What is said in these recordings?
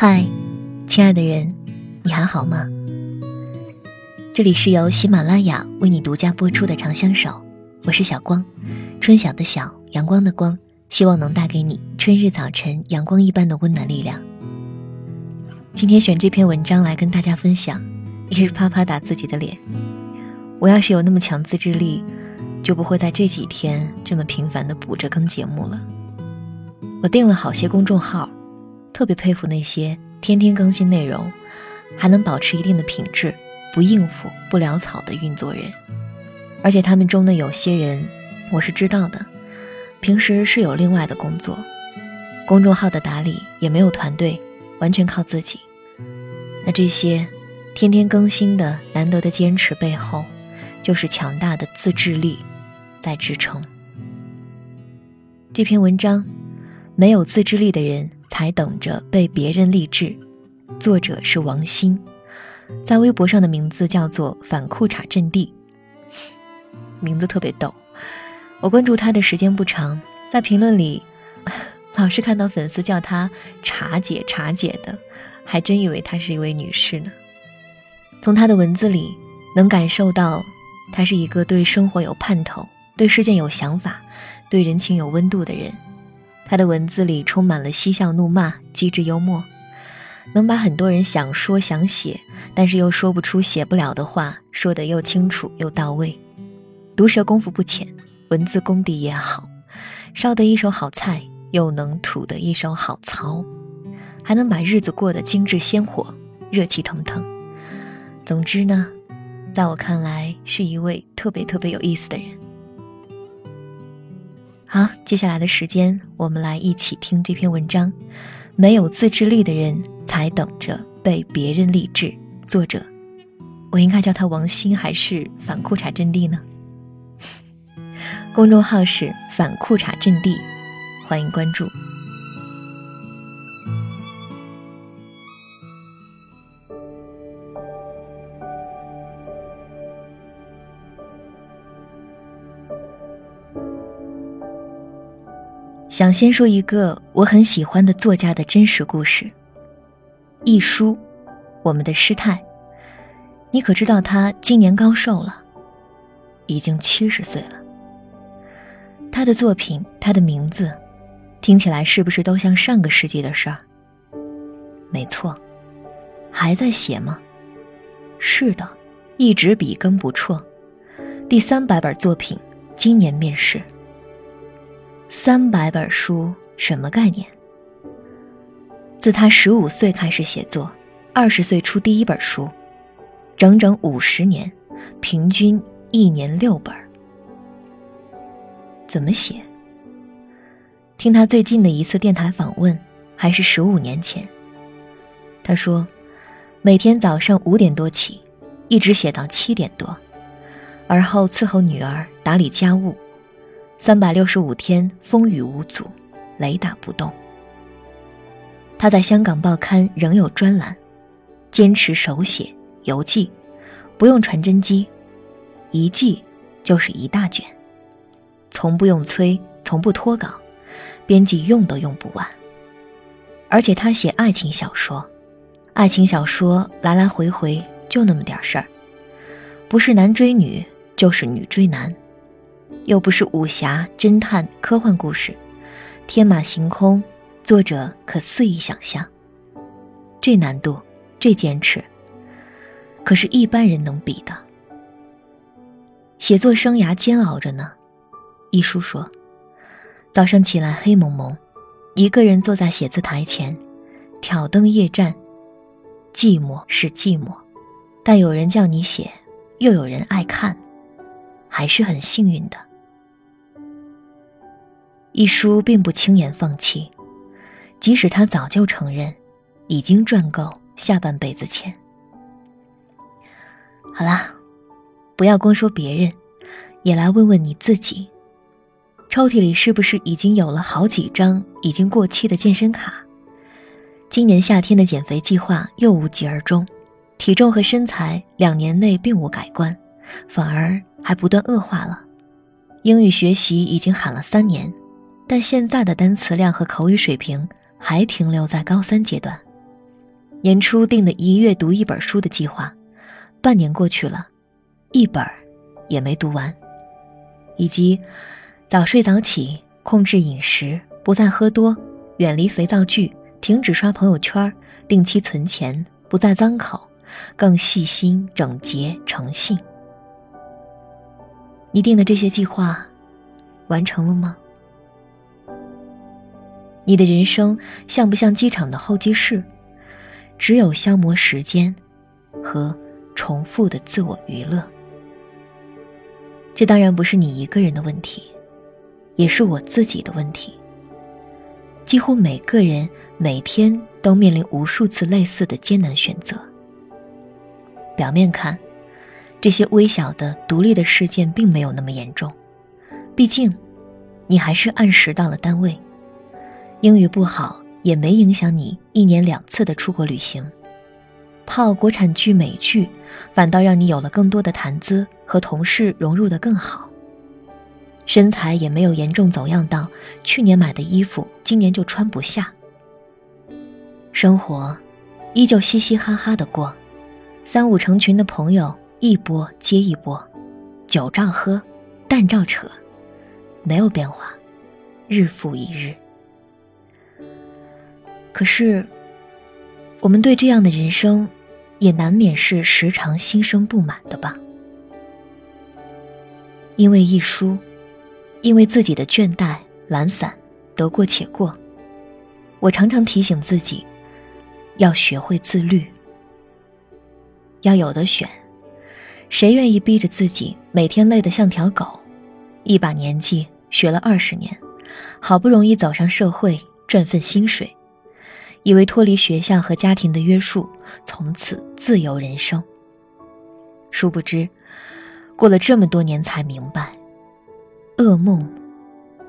嗨，亲爱的人，你还好吗？这里是由喜马拉雅为你独家播出的《长相守》，我是小光，春晓的晓，阳光的光，希望能带给你春日早晨阳光一般的温暖力量。今天选这篇文章来跟大家分享，也是啪啪打自己的脸。我要是有那么强自制力，就不会在这几天这么频繁的补着更节目了。我订了好些公众号。特别佩服那些天天更新内容，还能保持一定的品质，不应付不潦草的运作人。而且他们中的有些人，我是知道的，平时是有另外的工作，公众号的打理也没有团队，完全靠自己。那这些天天更新的难得的坚持背后，就是强大的自制力在支撑。这篇文章，没有自制力的人。才等着被别人励志。作者是王鑫，在微博上的名字叫做“反裤衩阵地”，名字特别逗。我关注他的时间不长，在评论里 老是看到粉丝叫他“茶姐”“茶姐”的，还真以为她是一位女士呢。从他的文字里能感受到，他是一个对生活有盼头、对事件有想法、对人情有温度的人。他的文字里充满了嬉笑怒骂、机智幽默，能把很多人想说想写，但是又说不出、写不了的话说得又清楚又到位。毒舌功夫不浅，文字功底也好，烧得一手好菜，又能吐得一手好槽，还能把日子过得精致鲜活、热气腾腾。总之呢，在我看来是一位特别特别有意思的人。好，接下来的时间，我们来一起听这篇文章。没有自制力的人，才等着被别人励志。作者，我应该叫他王鑫，还是反裤衩阵地呢？公众号是反裤衩阵地，欢迎关注。想先说一个我很喜欢的作家的真实故事。一书，我们的师太，你可知道他今年高寿了？已经七十岁了。他的作品，他的名字，听起来是不是都像上个世纪的事儿？没错，还在写吗？是的，一直笔耕不辍。第三百本作品，今年面世。三百本书什么概念？自他十五岁开始写作，二十岁出第一本书，整整五十年，平均一年六本。怎么写？听他最近的一次电台访问，还是十五年前。他说，每天早上五点多起，一直写到七点多，而后伺候女儿，打理家务。三百六十五天风雨无阻，雷打不动。他在香港报刊仍有专栏，坚持手写邮寄，不用传真机，一寄就是一大卷，从不用催，从不脱稿，编辑用都用不完。而且他写爱情小说，爱情小说来来回回就那么点事儿，不是男追女就是女追男。又不是武侠、侦探、科幻故事，天马行空，作者可肆意想象。这难度，这坚持，可是一般人能比的。写作生涯煎熬着呢，一书说，早上起来黑蒙蒙，一个人坐在写字台前，挑灯夜战，寂寞是寂寞，但有人叫你写，又有人爱看，还是很幸运的。一书并不轻言放弃，即使他早就承认，已经赚够下半辈子钱。好啦，不要光说别人，也来问问你自己：抽屉里是不是已经有了好几张已经过期的健身卡？今年夏天的减肥计划又无疾而终，体重和身材两年内并无改观，反而还不断恶化了。英语学习已经喊了三年。但现在的单词量和口语水平还停留在高三阶段，年初定的一月读一本书的计划，半年过去了，一本也没读完。以及早睡早起，控制饮食，不再喝多，远离肥皂剧，停止刷朋友圈，定期存钱，不再脏口，更细心、整洁、诚信。你定的这些计划，完成了吗？你的人生像不像机场的候机室？只有消磨时间和重复的自我娱乐。这当然不是你一个人的问题，也是我自己的问题。几乎每个人每天都面临无数次类似的艰难选择。表面看，这些微小的独立的事件并没有那么严重，毕竟，你还是按时到了单位，英语不好。也没影响你一年两次的出国旅行，泡国产剧美剧，反倒让你有了更多的谈资，和同事融入的更好。身材也没有严重走样到去年买的衣服今年就穿不下。生活依旧嘻嘻哈哈的过，三五成群的朋友一波接一波，酒照喝，蛋照扯，没有变化，日复一日。可是，我们对这样的人生，也难免是时常心生不满的吧？因为一输，因为自己的倦怠、懒散、得过且过，我常常提醒自己，要学会自律，要有的选。谁愿意逼着自己每天累得像条狗？一把年纪学了二十年，好不容易走上社会赚份薪水。以为脱离学校和家庭的约束，从此自由人生。殊不知，过了这么多年才明白，噩梦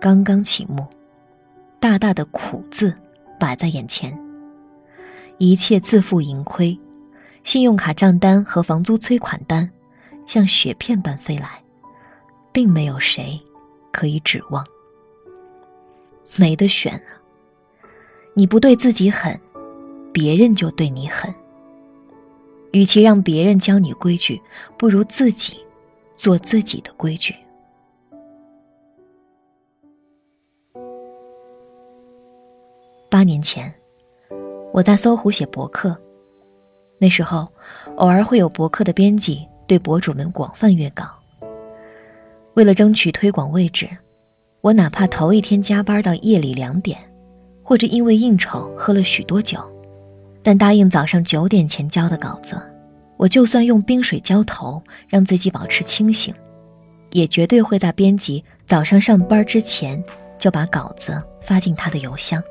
刚刚启幕，大大的苦字摆在眼前，一切自负盈亏，信用卡账单和房租催款单像雪片般飞来，并没有谁可以指望，没得选啊。你不对自己狠，别人就对你狠。与其让别人教你规矩，不如自己做自己的规矩。八年前，我在搜狐写博客，那时候偶尔会有博客的编辑对博主们广泛约稿。为了争取推广位置，我哪怕头一天加班到夜里两点。或者因为应酬喝了许多酒，但答应早上九点前交的稿子，我就算用冰水浇头让自己保持清醒，也绝对会在编辑早上上班之前就把稿子发进他的邮箱。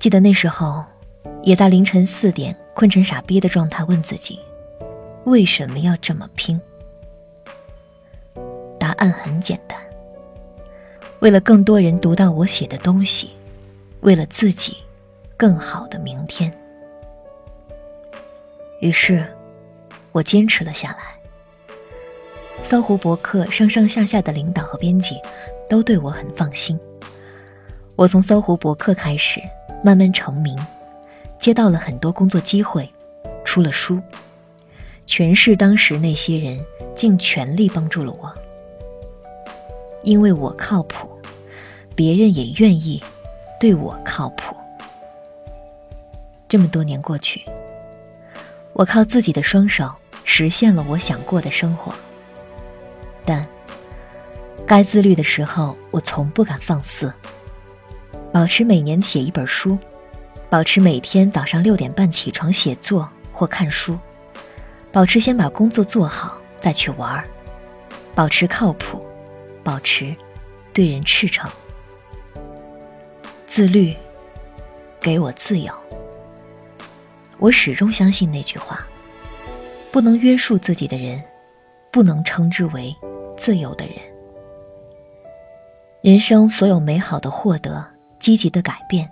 记得那时候，也在凌晨四点困成傻逼的状态问自己，为什么要这么拼？答案很简单。为了更多人读到我写的东西，为了自己更好的明天，于是，我坚持了下来。搜狐博客上上下下的领导和编辑都对我很放心。我从搜狐博客开始慢慢成名，接到了很多工作机会，出了书，全是当时那些人尽全力帮助了我。因为我靠谱，别人也愿意对我靠谱。这么多年过去，我靠自己的双手实现了我想过的生活。但该自律的时候，我从不敢放肆。保持每年写一本书，保持每天早上六点半起床写作或看书，保持先把工作做好再去玩儿，保持靠谱。保持对人赤诚，自律给我自由。我始终相信那句话：不能约束自己的人，不能称之为自由的人。人生所有美好的获得、积极的改变，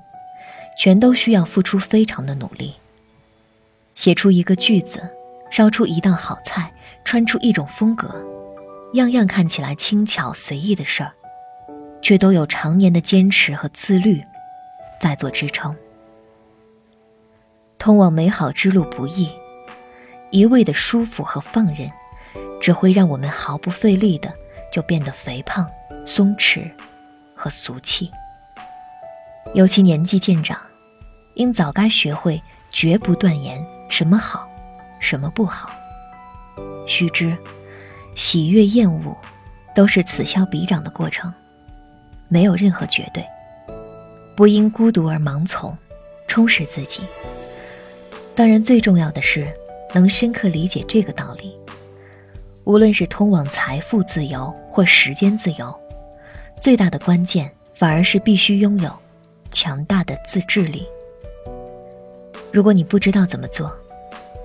全都需要付出非常的努力。写出一个句子，烧出一道好菜，穿出一种风格。样样看起来轻巧随意的事儿，却都有常年的坚持和自律在做支撑。通往美好之路不易，一味的舒服和放任，只会让我们毫不费力的就变得肥胖、松弛和俗气。尤其年纪渐长，应早该学会绝不断言什么好，什么不好。须知，喜悦、厌恶，都是此消彼长的过程，没有任何绝对。不因孤独而盲从，充实自己。当然，最重要的是能深刻理解这个道理。无论是通往财富自由或时间自由，最大的关键反而是必须拥有强大的自制力。如果你不知道怎么做，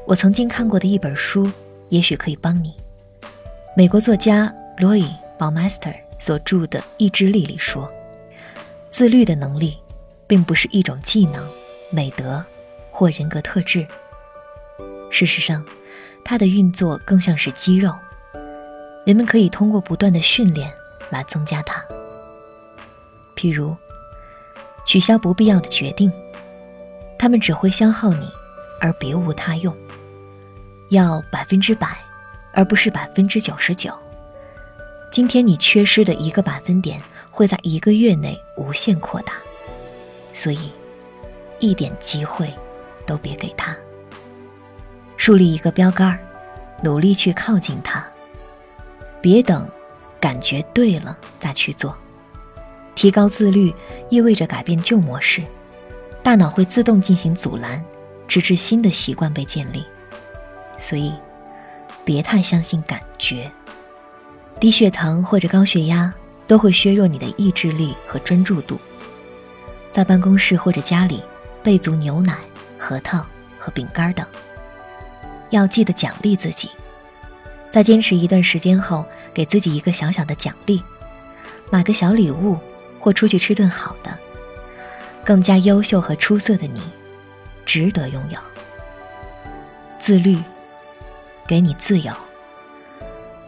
我曾经看过的一本书也许可以帮你。美国作家罗伊·鲍麦斯特所著的《意志力》里说。自律的能力，并不是一种技能、美德或人格特质。事实上，它的运作更像是肌肉，人们可以通过不断的训练来增加它。譬如，取消不必要的决定，它们只会消耗你，而别无他用。要百分之百，而不是百分之九十九。今天你缺失的一个百分点。会在一个月内无限扩大，所以一点机会都别给他。树立一个标杆，努力去靠近它，别等感觉对了再去做。提高自律意味着改变旧模式，大脑会自动进行阻拦，直至新的习惯被建立。所以，别太相信感觉，低血糖或者高血压。都会削弱你的意志力和专注度。在办公室或者家里，备足牛奶、核桃和饼干等。要记得奖励自己，在坚持一段时间后，给自己一个小小的奖励，买个小礼物，或出去吃顿好的。更加优秀和出色的你，值得拥有。自律，给你自由，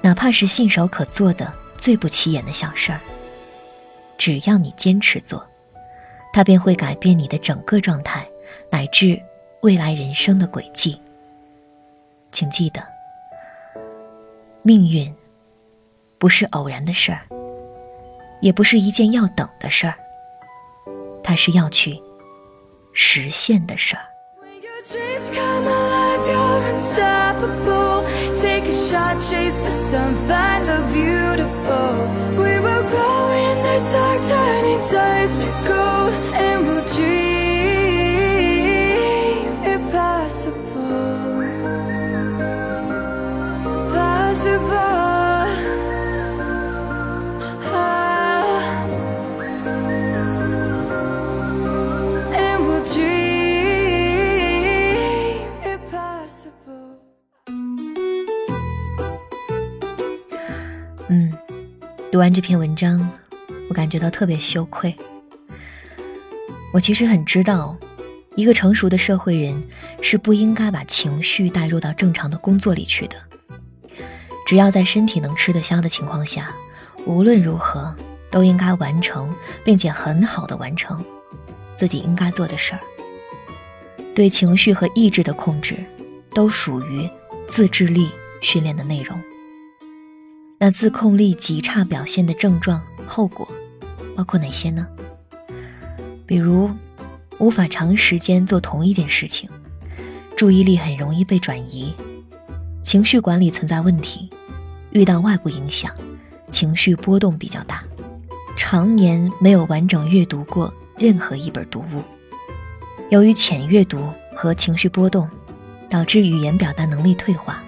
哪怕是信手可做的。最不起眼的小事儿，只要你坚持做，它便会改变你的整个状态，乃至未来人生的轨迹。请记得，命运不是偶然的事儿，也不是一件要等的事儿，它是要去实现的事儿。Shot, chase the sun, find the beautiful. We will go in the dark, turning dust to gold, 读完这篇文章，我感觉到特别羞愧。我其实很知道，一个成熟的社会人是不应该把情绪带入到正常的工作里去的。只要在身体能吃得消的情况下，无论如何都应该完成，并且很好的完成自己应该做的事儿。对情绪和意志的控制，都属于自制力训练的内容。那自控力极差表现的症状后果，包括哪些呢？比如，无法长时间做同一件事情，注意力很容易被转移，情绪管理存在问题，遇到外部影响，情绪波动比较大，常年没有完整阅读过任何一本读物，由于浅阅读和情绪波动，导致语言表达能力退化，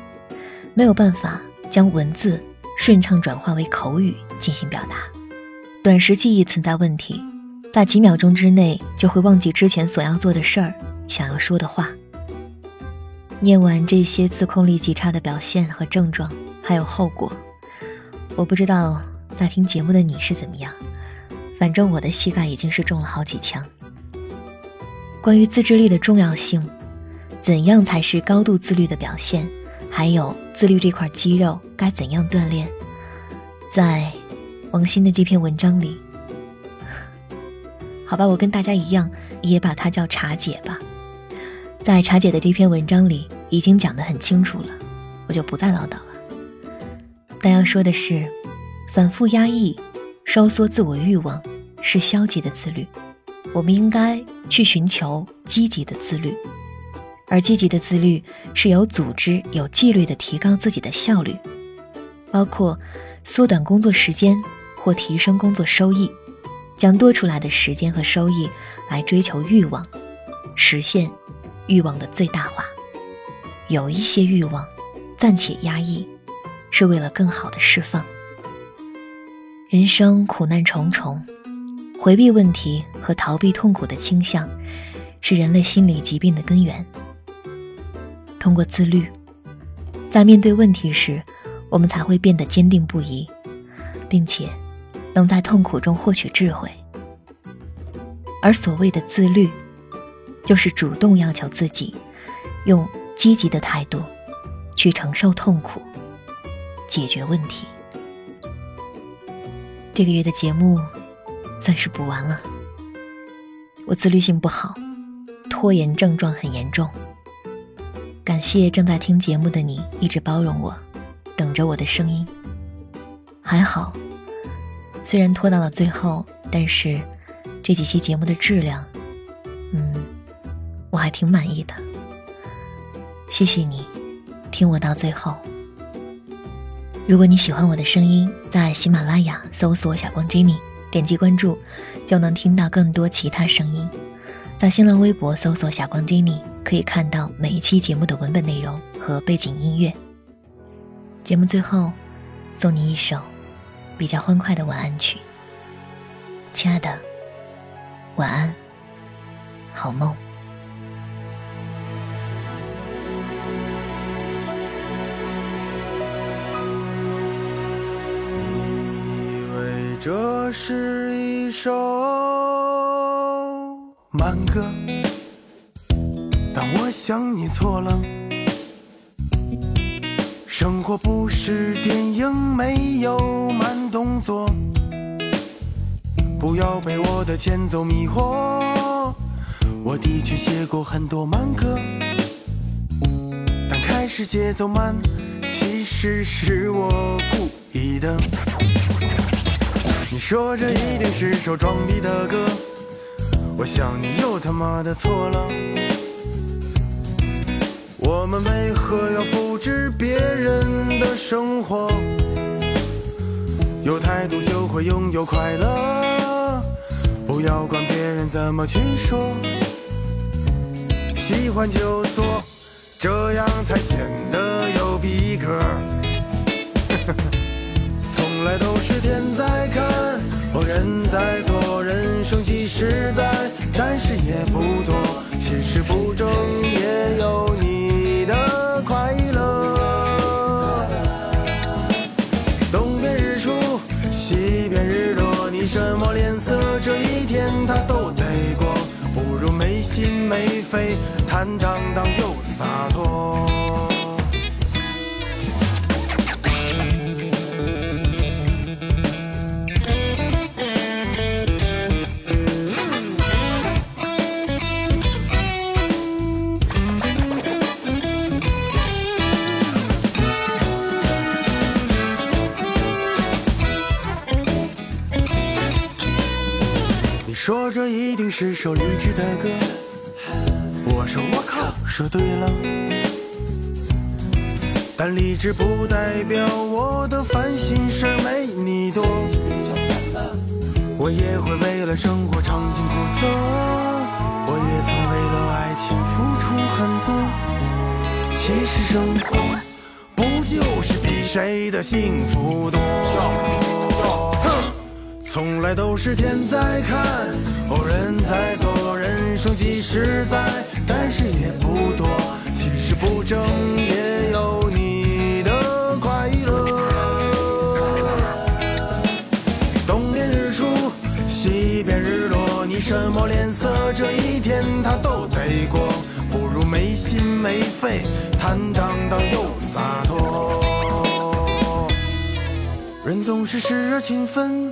没有办法将文字。顺畅转化为口语进行表达，短时记忆存在问题，在几秒钟之内就会忘记之前所要做的事儿、想要说的话。念完这些自控力极差的表现和症状，还有后果，我不知道在听节目的你是怎么样，反正我的膝盖已经是中了好几枪。关于自制力的重要性，怎样才是高度自律的表现？还有自律这块肌肉该怎样锻炼？在王鑫的这篇文章里，好吧，我跟大家一样，也把它叫茶姐吧。在茶姐的这篇文章里已经讲得很清楚了，我就不再唠叨了。但要说的是，反复压抑、收缩自我欲望是消极的自律，我们应该去寻求积极的自律。而积极的自律是有组织、有纪律的提高自己的效率，包括缩短工作时间或提升工作收益，将多出来的时间和收益来追求欲望，实现欲望的最大化。有一些欲望暂且压抑，是为了更好的释放。人生苦难重重，回避问题和逃避痛苦的倾向，是人类心理疾病的根源。通过自律，在面对问题时，我们才会变得坚定不移，并且能在痛苦中获取智慧。而所谓的自律，就是主动要求自己，用积极的态度去承受痛苦，解决问题。这个月的节目算是补完了。我自律性不好，拖延症状很严重。感谢正在听节目的你，一直包容我，等着我的声音。还好，虽然拖到了最后，但是这几期节目的质量，嗯，我还挺满意的。谢谢你，听我到最后。如果你喜欢我的声音，在喜马拉雅搜索“小光 Jenny”，点击关注，就能听到更多其他声音。在新浪微博搜索“霞光 Jenny”，可以看到每一期节目的文本内容和背景音乐。节目最后，送你一首比较欢快的晚安曲。亲爱的，晚安，好梦。以为这是一首。慢歌，但我想你错了。生活不是电影，没有慢动作。不要被我的前奏迷惑。我的确写过很多慢歌，但开始节奏慢，其实是我故意的。你说这一定是首装逼的歌。我想你又他妈的错了。我们为何要复制别人的生活？有态度就会拥有快乐。不要管别人怎么去说，喜欢就做，这样才显得有逼格。从来都是天在看，或人在做，生几十载。但是也不多，其实不争也有你的快乐。东边日出，西边日落，你什么脸色，这一天他都得过。不如没心没肺，坦荡荡又洒脱。这一定是首励志的歌，我说我靠，说对了。但励志不代表我的烦心事没你多，我也会为了生活尝尽苦涩，我也曾为了爱情付出很多。其实生活不就是比谁的幸福多？从来都是天在看，哦人在做，人生几十载，但是也不多。其实不争也有你的快乐。东边日出，西边日落，你什么脸色，这一天他都得过。不如没心没肺，坦荡荡又洒脱。人总是时而勤奋。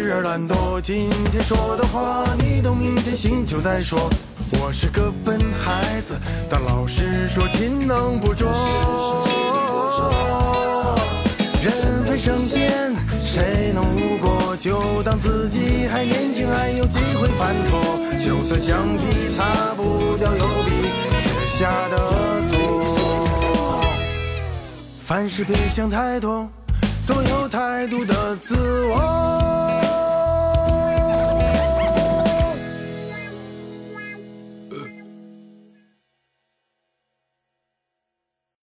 时而懒惰，今天说的话，你等明天醒酒再说。我是个笨孩子，但老师说勤能补拙。人非圣贤，谁能无过？就当自己还年轻，还有机会犯错。就算橡皮擦不掉油笔写下的错。凡事别想太多，总有太多的自我。